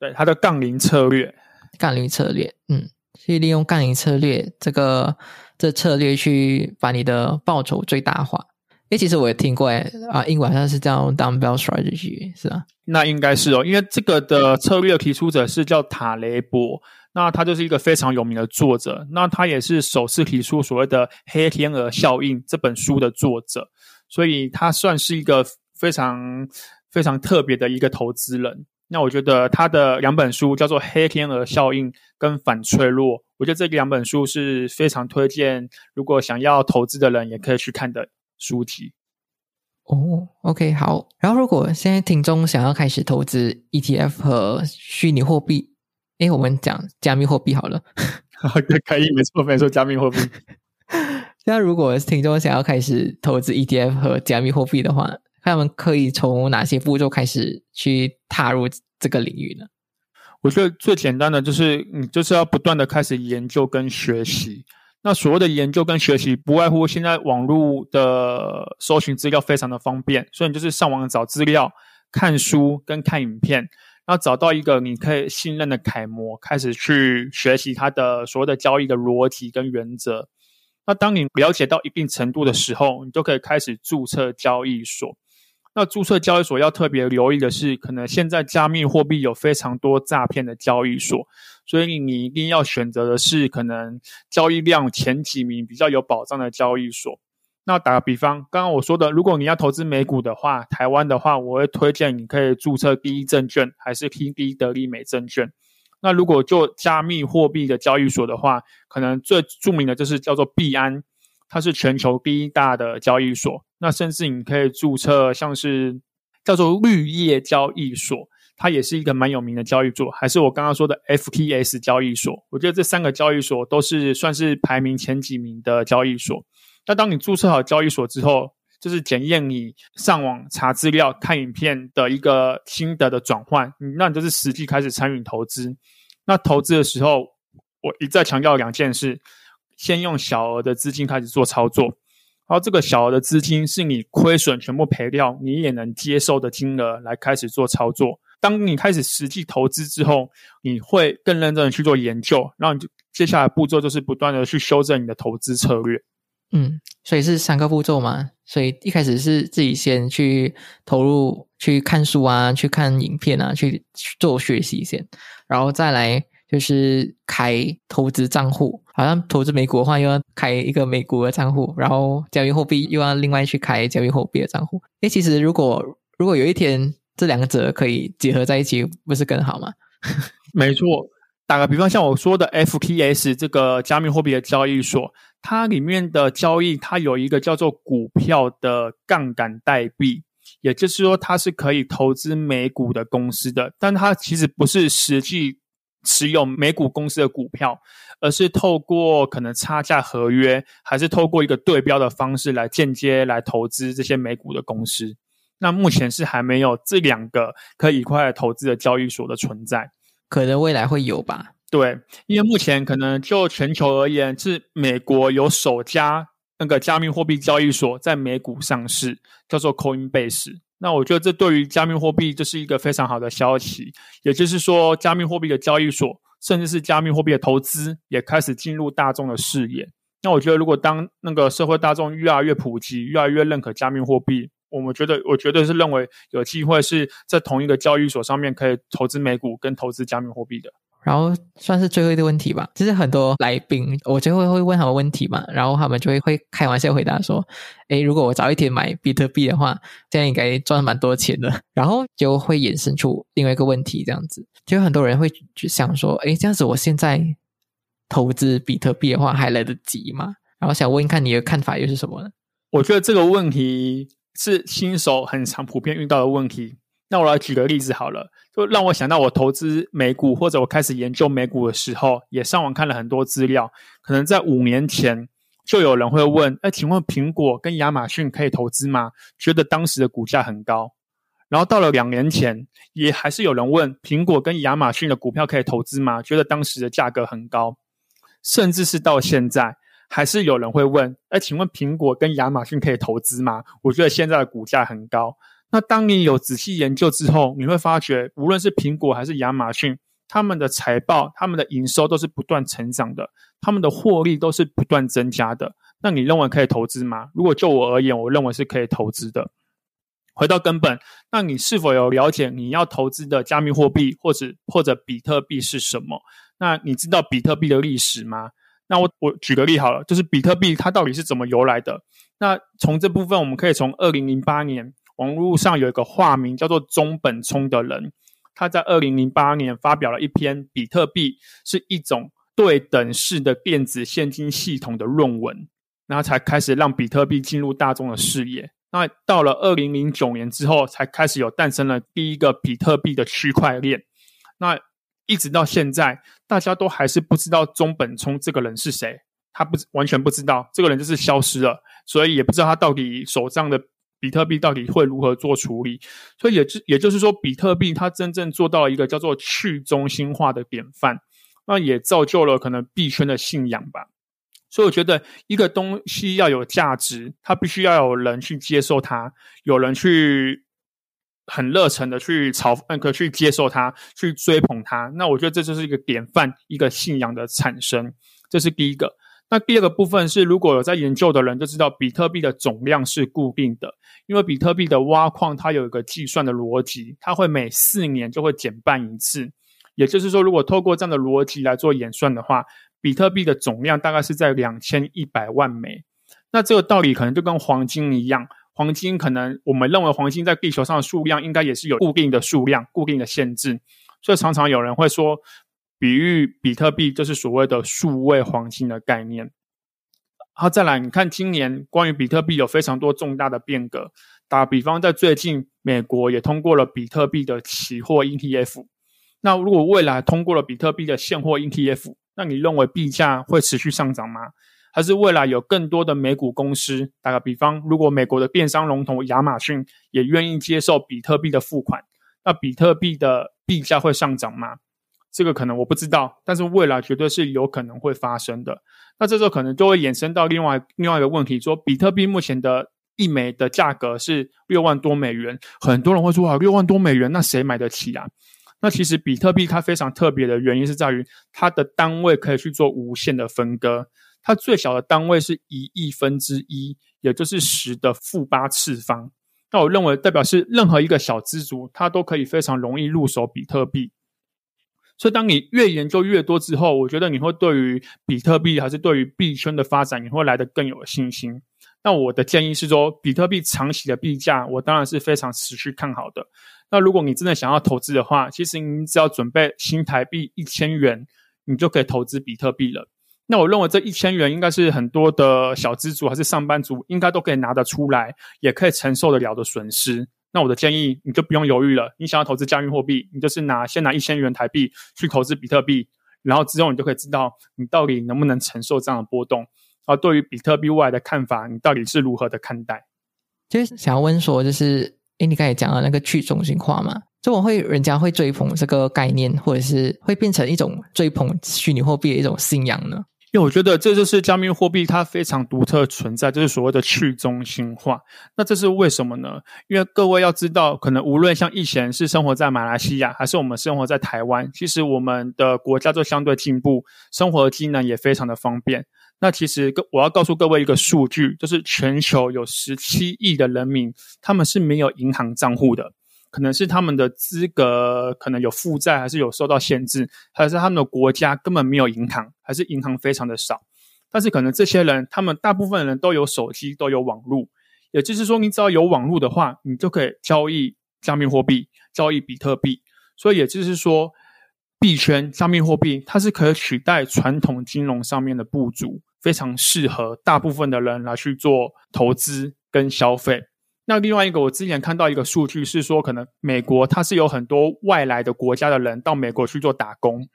对，它的杠铃策略，杠铃策略，嗯，去利用杠铃策略这个这策略去把你的报酬最大化。诶，其实我也听过，诶啊，英文好像是叫 dumbbell strategy，是吧？那应该是哦，因为这个的策略提出者是叫塔雷博。那他就是一个非常有名的作者，那他也是首次提出所谓的“黑天鹅效应”这本书的作者，所以他算是一个非常非常特别的一个投资人。那我觉得他的两本书叫做《黑天鹅效应》跟《反脆弱》，我觉得这两本书是非常推荐，如果想要投资的人也可以去看的书籍。哦，OK，好。然后如果现在听众想要开始投资 ETF 和虚拟货币。哎，我们讲加密货币好了。[laughs] 可以，没错，没错，加密货币。[laughs] 那如果听众想要开始投资 ETF 和加密货币的话，他们可以从哪些步骤开始去踏入这个领域呢？我觉得最简单的就是，你就是要不断的开始研究跟学习。那所谓的研究跟学习，不外乎现在网络的搜寻资料非常的方便，所以你就是上网找资料、看书跟看影片。要找到一个你可以信任的楷模，开始去学习它的所有的交易的逻辑跟原则。那当你了解到一定程度的时候，你就可以开始注册交易所。那注册交易所要特别留意的是，可能现在加密货币有非常多诈骗的交易所，所以你一定要选择的是可能交易量前几名、比较有保障的交易所。那打个比方，刚刚我说的，如果你要投资美股的话，台湾的话，我会推荐你可以注册第一证券，还是 T D 德利美证券。那如果做加密货币的交易所的话，可能最著名的就是叫做币安，它是全球第一大的交易所。那甚至你可以注册像是叫做绿叶交易所，它也是一个蛮有名的交易所，还是我刚刚说的 F T S 交易所。我觉得这三个交易所都是算是排名前几名的交易所。那当你注册好交易所之后，就是检验你上网查资料、看影片的一个心得的转换，那你就是实际开始参与投资。那投资的时候，我一再强调两件事：先用小额的资金开始做操作。然后这个小额的资金是你亏损全部赔掉，你也能接受的金额来开始做操作。当你开始实际投资之后，你会更认真的去做研究，然后接下来步骤就是不断的去修正你的投资策略。嗯，所以是三个步骤嘛。所以一开始是自己先去投入去看书啊，去看影片啊，去做学习先，然后再来就是开投资账户。好像投资美股的话，又要开一个美股的账户，然后交易货币又要另外去开交易货币的账户。诶，其实如果如果有一天这两者可以结合在一起，不是更好吗？没错，打个比方，像我说的 FTS 这个加密货币的交易所，它里面的交易，它有一个叫做股票的杠杆代币，也就是说，它是可以投资美股的公司的，但它其实不是实际持有美股公司的股票，而是透过可能差价合约，还是透过一个对标的方式来间接来投资这些美股的公司。那目前是还没有这两个可以一块投资的交易所的存在，可能未来会有吧。对，因为目前可能就全球而言，是美国有首家那个加密货币交易所在美股上市，叫做 Coinbase。那我觉得这对于加密货币就是一个非常好的消息，也就是说，加密货币的交易所，甚至是加密货币的投资，也开始进入大众的视野。那我觉得，如果当那个社会大众越来越普及，越来越认可加密货币。我们觉得，我绝对是认为有机会是在同一个交易所上面可以投资美股跟投资加密货币的。然后算是最后一个问题吧，就是很多来宾我就会会问他们问题嘛，然后他们就会会开玩笑回答说：“诶，如果我早一天买比特币的话，这样应该赚蛮多钱的。[laughs] ”然后就会衍生出另外一个问题，这样子，就很多人会去想说：“诶，这样子我现在投资比特币的话还来得及吗？”然后想问看你的看法又是什么呢？我觉得这个问题。是新手很常普遍遇到的问题。那我来举个例子好了，就让我想到我投资美股或者我开始研究美股的时候，也上网看了很多资料。可能在五年前就有人会问：“哎，请问苹果跟亚马逊可以投资吗？”觉得当时的股价很高。然后到了两年前，也还是有人问：“苹果跟亚马逊的股票可以投资吗？”觉得当时的价格很高。甚至是到现在。还是有人会问：哎，请问苹果跟亚马逊可以投资吗？我觉得现在的股价很高。那当你有仔细研究之后，你会发觉，无论是苹果还是亚马逊，他们的财报、他们的营收都是不断成长的，他们的获利都是不断增加的。那你认为可以投资吗？如果就我而言，我认为是可以投资的。回到根本，那你是否有了解你要投资的加密货币或者或者比特币是什么？那你知道比特币的历史吗？那我我举个例好了，就是比特币它到底是怎么由来的？那从这部分我们可以从二零零八年网络上有一个化名叫做中本聪的人，他在二零零八年发表了一篇比特币是一种对等式的电子现金系统的论文，然后才开始让比特币进入大众的视野。那到了二零零九年之后，才开始有诞生了第一个比特币的区块链。那一直到现在，大家都还是不知道中本聪这个人是谁，他不完全不知道，这个人就是消失了，所以也不知道他到底手上的比特币到底会如何做处理。所以也就也就是说，比特币它真正做到了一个叫做去中心化的典范，那也造就了可能币圈的信仰吧。所以我觉得一个东西要有价值，它必须要有人去接受它，有人去。很热忱的去朝那个去接受它，去追捧它。那我觉得这就是一个典范，一个信仰的产生。这是第一个。那第二个部分是，如果有在研究的人就知道，比特币的总量是固定的，因为比特币的挖矿它有一个计算的逻辑，它会每四年就会减半一次。也就是说，如果透过这样的逻辑来做演算的话，比特币的总量大概是在两千一百万枚。那这个道理可能就跟黄金一样。黄金可能我们认为黄金在地球上的数量应该也是有固定的数量、固定的限制，所以常常有人会说，比喻比特币就是所谓的数位黄金的概念。好，再来，你看今年关于比特币有非常多重大的变革。打比方，在最近，美国也通过了比特币的期货 ETF。那如果未来通过了比特币的现货 ETF，那你认为币价会持续上涨吗？还是未来有更多的美股公司，打个比方，如果美国的电商龙头亚马逊也愿意接受比特币的付款，那比特币的币价会上涨吗？这个可能我不知道，但是未来绝对是有可能会发生的。那这时候可能就会衍生到另外另外一个问题，说比特币目前的一枚的价格是六万多美元，很多人会说啊，六万多美元，那谁买得起啊？那其实比特币它非常特别的原因是在于它的单位可以去做无限的分割，它最小的单位是一亿分之一，也就是十的负八次方。那我认为代表是任何一个小资族，他都可以非常容易入手比特币。所以，当你越研究越多之后，我觉得你会对于比特币还是对于币圈的发展，你会来得更有信心。那我的建议是说，比特币长期的币价，我当然是非常持续看好的。那如果你真的想要投资的话，其实你只要准备新台币一千元，你就可以投资比特币了。那我认为这一千元应该是很多的小资族还是上班族应该都可以拿得出来，也可以承受得了的损失。那我的建议，你就不用犹豫了。你想要投资加密货币，你就是拿先拿一千元台币去投资比特币，然后之后你就可以知道你到底能不能承受这样的波动。啊，对于比特币未来的看法，你到底是如何的看待？就是想要问说，就是诶，你刚才讲的那个去中心化嘛，就我会人家会追捧这个概念，或者是会变成一种追捧虚拟货币的一种信仰呢？因为我觉得这就是加密货币它非常独特存在，就是所谓的去中心化。那这是为什么呢？因为各位要知道，可能无论像以前是生活在马来西亚，还是我们生活在台湾，其实我们的国家都相对进步，生活机能也非常的方便。那其实我要告诉各位一个数据，就是全球有十七亿的人民，他们是没有银行账户的。可能是他们的资格可能有负债，还是有受到限制，还是他们的国家根本没有银行，还是银行非常的少。但是可能这些人，他们大部分人都有手机，都有网络。也就是说，你只要有网络的话，你就可以交易加密货币，交易比特币。所以也就是说，币圈加密货币它是可以取代传统金融上面的不足，非常适合大部分的人来去做投资跟消费。那另外一个，我之前看到一个数据是说，可能美国它是有很多外来的国家的人到美国去做打工。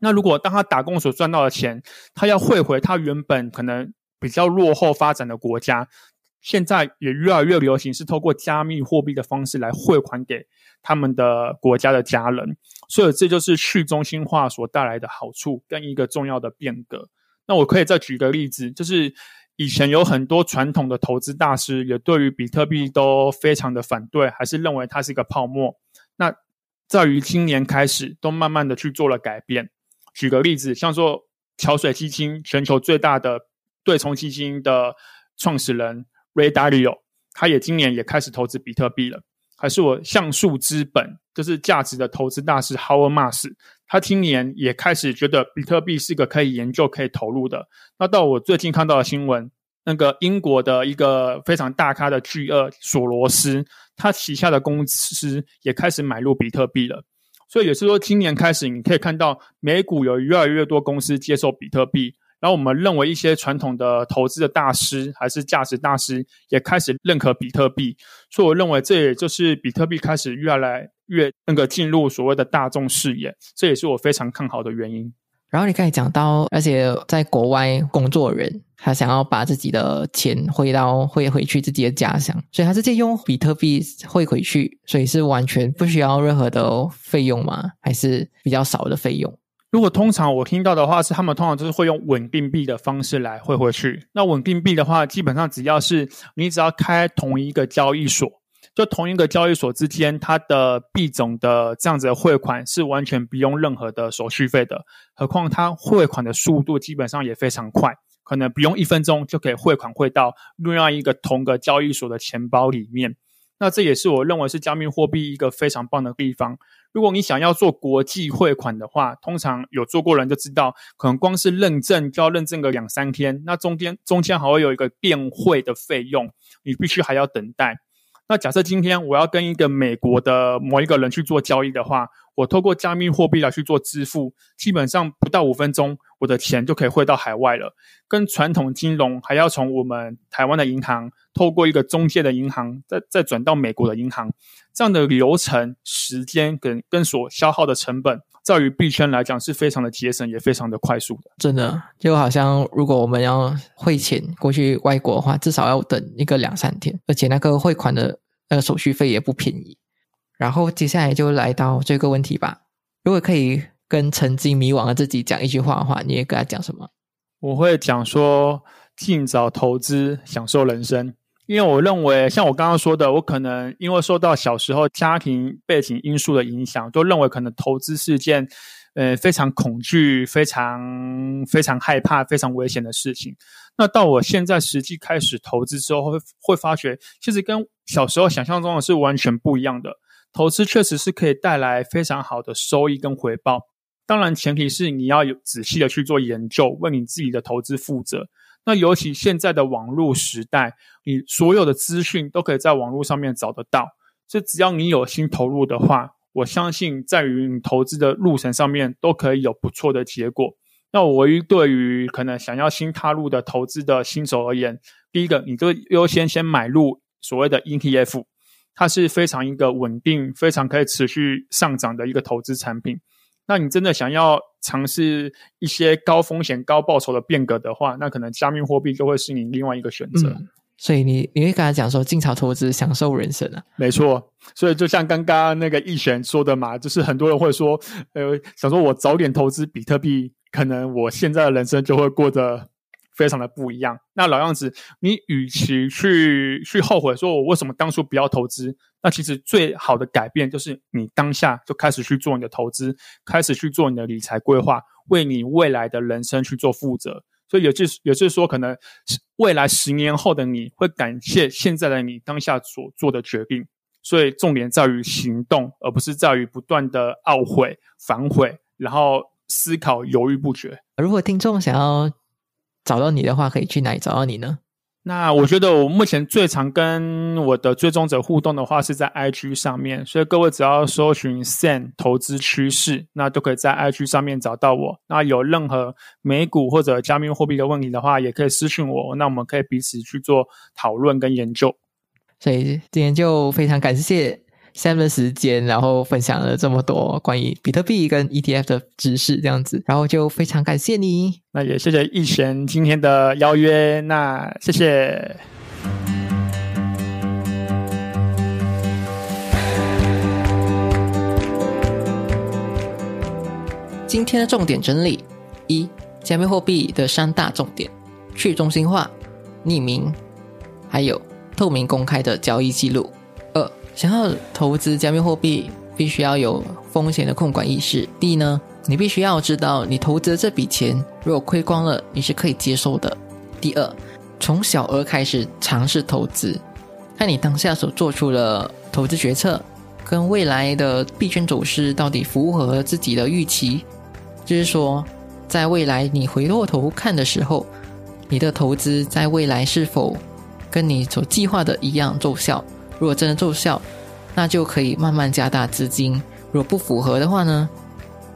那如果当他打工所赚到的钱，他要汇回他原本可能比较落后发展的国家，现在也越来越流行是透过加密货币的方式来汇款给他们的国家的家人。所以这就是去中心化所带来的好处跟一个重要的变革。那我可以再举个例子，就是。以前有很多传统的投资大师也对于比特币都非常的反对，还是认为它是一个泡沫。那在于今年开始，都慢慢的去做了改变。举个例子，像说桥水基金全球最大的对冲基金的创始人 Ray Dalio，他也今年也开始投资比特币了。还是我像素资本，就是价值的投资大师 Howard Mars，他今年也开始觉得比特币是个可以研究、可以投入的。那到我最近看到的新闻，那个英国的一个非常大咖的巨鳄索罗斯，他旗下的公司也开始买入比特币了。所以也是说，今年开始你可以看到美股有越来越多公司接受比特币。然后我们认为一些传统的投资的大师还是价值大师也开始认可比特币，所以我认为这也就是比特币开始越来越那个进入所谓的大众视野，这也是我非常看好的原因。然后你刚才讲到，而且在国外工作人他想要把自己的钱汇到汇回去自己的家乡，所以他直接用比特币汇回去，所以是完全不需要任何的费用吗？还是比较少的费用？如果通常我听到的话是，他们通常就是会用稳定币的方式来汇回去。那稳定币的话，基本上只要是你只要开同一个交易所，就同一个交易所之间，它的币种的这样子的汇款是完全不用任何的手续费的。何况它汇款的速度基本上也非常快，可能不用一分钟就可以汇款汇到另外一个同个交易所的钱包里面。那这也是我认为是加密货币一个非常棒的地方。如果你想要做国际汇款的话，通常有做过人就知道，可能光是认证就要认证个两三天，那中间中间还会有一个变汇的费用，你必须还要等待。那假设今天我要跟一个美国的某一个人去做交易的话，我透过加密货币来去做支付，基本上不到五分钟，我的钱就可以汇到海外了。跟传统金融还要从我们台湾的银行透过一个中介的银行，再再转到美国的银行。这样的流程、时间跟跟所消耗的成本，在于币圈来讲是非常的节省，也非常的快速的。真的，就好像如果我们要汇钱过去外国的话，至少要等一个两三天，而且那个汇款的那个手续费也不便宜。然后接下来就来到这个问题吧：如果可以跟曾经迷惘的自己讲一句话的话，你会跟他讲什么？我会讲说，尽早投资，享受人生。因为我认为，像我刚刚说的，我可能因为受到小时候家庭背景因素的影响，都认为可能投资是件，呃，非常恐惧、非常非常害怕、非常危险的事情。那到我现在实际开始投资之后，会会发觉，其实跟小时候想象中的是完全不一样的。投资确实是可以带来非常好的收益跟回报，当然前提是你要有仔细的去做研究，为你自己的投资负责。那尤其现在的网络时代，你所有的资讯都可以在网络上面找得到。所以只要你有心投入的话，我相信在于你投资的路程上面都可以有不错的结果。那我唯一对于可能想要新踏入的投资的新手而言，第一个，你就优先先买入所谓的 ETF，它是非常一个稳定、非常可以持续上涨的一个投资产品。那你真的想要尝试一些高风险高报酬的变革的话，那可能加密货币就会是你另外一个选择。所以你你会跟他讲说，进场投资享受人生啊？没错。所以就像刚刚那个易璇说的嘛，就是很多人会说，呃，想说我早点投资比特币，可能我现在的人生就会过得。非常的不一样。那老样子，你与其去去后悔，说我为什么当初不要投资？那其实最好的改变就是你当下就开始去做你的投资，开始去做你的理财规划，为你未来的人生去做负责。所以也就是也就是说，可能未来十年后的你会感谢现在的你当下所做的决定。所以重点在于行动，而不是在于不断的懊悔、反悔，然后思考、犹豫不决。如果听众想要，找到你的话，可以去哪里找到你呢？那我觉得我目前最常跟我的追踪者互动的话是在 IG 上面，所以各位只要搜寻 “Sen 投资趋势”，那都可以在 IG 上面找到我。那有任何美股或者加密货币的问题的话，也可以私信我，那我们可以彼此去做讨论跟研究。所以今天就非常感谢。Sam 的时间，然后分享了这么多关于比特币跟 ETF 的知识，这样子，然后就非常感谢你。那也谢谢易璇今天的邀约，那谢谢。今天的重点整理：一、加密货币的三大重点：去中心化、匿名，还有透明公开的交易记录。想要投资加密货币，必须要有风险的控管意识。第一呢，你必须要知道，你投资的这笔钱如果亏光了，你是可以接受的。第二，从小额开始尝试投资，看你当下所做出的投资决策，跟未来的币圈走势到底符合自己的预期。就是说，在未来你回过头看的时候，你的投资在未来是否跟你所计划的一样奏效？如果真的奏效，那就可以慢慢加大资金；如果不符合的话呢，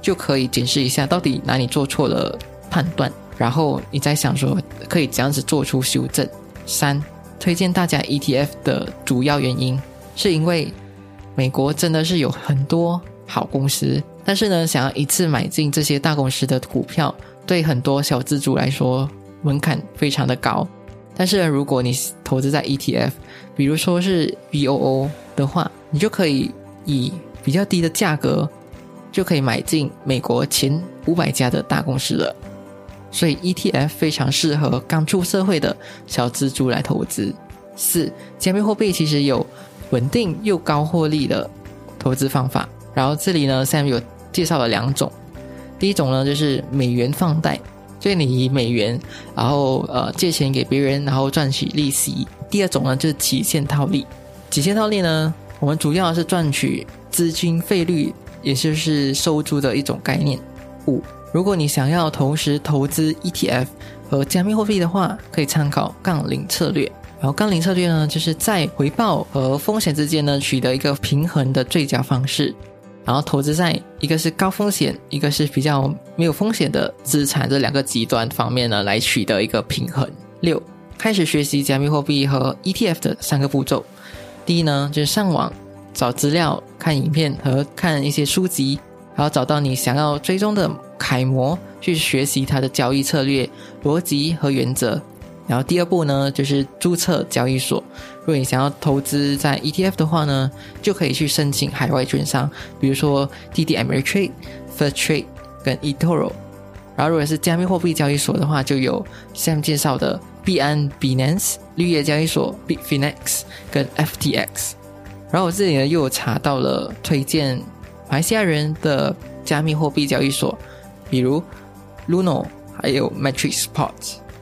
就可以检视一下到底哪里做错了判断，然后你再想说可以这样子做出修正。三，推荐大家 ETF 的主要原因，是因为美国真的是有很多好公司，但是呢，想要一次买进这些大公司的股票，对很多小资主来说门槛非常的高。但是如果你投资在 ETF，比如说是 VOO 的话，你就可以以比较低的价格就可以买进美国前五百家的大公司了。所以 ETF 非常适合刚出社会的小资族来投资。四，加密货币其实有稳定又高获利的投资方法。然后这里呢，Sam 有介绍了两种，第一种呢就是美元放贷。所以你以美元，然后呃借钱给别人，然后赚取利息。第二种呢就是期限套利。期限套利呢，我们主要是赚取资金费率，也就是收租的一种概念。五，如果你想要同时投资 ETF 和加密货币的话，可以参考杠铃策略。然后杠铃策略呢，就是在回报和风险之间呢取得一个平衡的最佳方式。然后投资在一个是高风险，一个是比较没有风险的资产这两个极端方面呢，来取得一个平衡。六，开始学习加密货币和 ETF 的三个步骤。第一呢，就是上网找资料、看影片和看一些书籍，然后找到你想要追踪的楷模，去学习它的交易策略、逻辑和原则。然后第二步呢，就是注册交易所。如果你想要投资在 ETF 的话呢，就可以去申请海外券商，比如说 TD Ameritrade、First Trade、跟 eToro。然后如果是加密货币交易所的话，就有 Sam 介绍的币安 Binance、绿叶交易所 Bitfinex 跟 FTX。然后我这里呢又查到了推荐马来西亚人的加密货币交易所，比如 Luno 还有 Matrix Spot。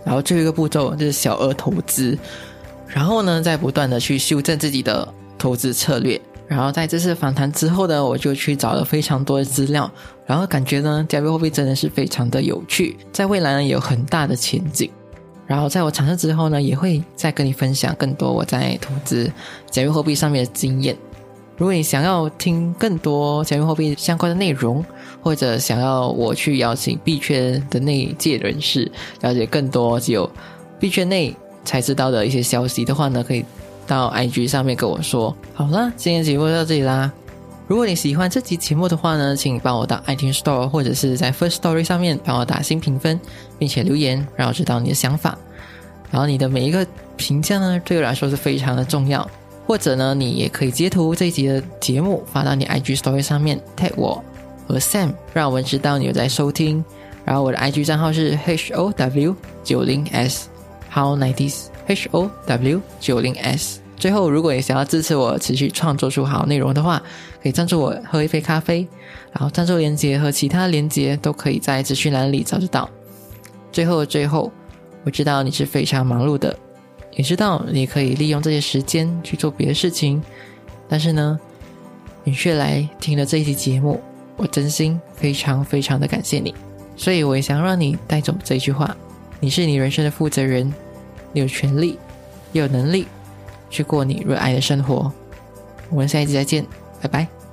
然后最后一个步骤就是小额投资，然后呢再不断的去修正自己的投资策略。然后在这次访谈之后呢，我就去找了非常多的资料，然后感觉呢加密货币真的是非常的有趣，在未来呢有很大的前景。然后在我尝试之后呢，也会再跟你分享更多我在投资加密货币上面的经验。如果你想要听更多加密货币相关的内容，或者想要我去邀请币圈的内界人士了解更多只有币圈内才知道的一些消息的话呢，可以到 IG 上面跟我说。好了，今天节目就到这里啦。如果你喜欢这期节目的话呢，请帮我到 iTunes Store 或者是在 First Story 上面帮我打新评分，并且留言让我知道你的想法。然后你的每一个评价呢，对我来说是非常的重要。或者呢，你也可以截图这一集的节目发到你 IG Story 上面 tag 我和 Sam，让我们知道你有在收听。然后我的 IG 账号是 H O W 九零 S How Nineties H O W 九零 S。最后，如果你想要支持我持续创作出好内容的话，可以赞助我喝一杯咖啡。然后赞助链接和其他链接都可以在资讯栏里找得到。最后的，最后，我知道你是非常忙碌的。也知道你可以利用这些时间去做别的事情，但是呢，你却来听了这一期节目，我真心非常非常的感谢你。所以我也想让你带走这句话：你是你人生的负责人，你有权利，也有能力去过你热爱的生活。我们下一集再见，拜拜。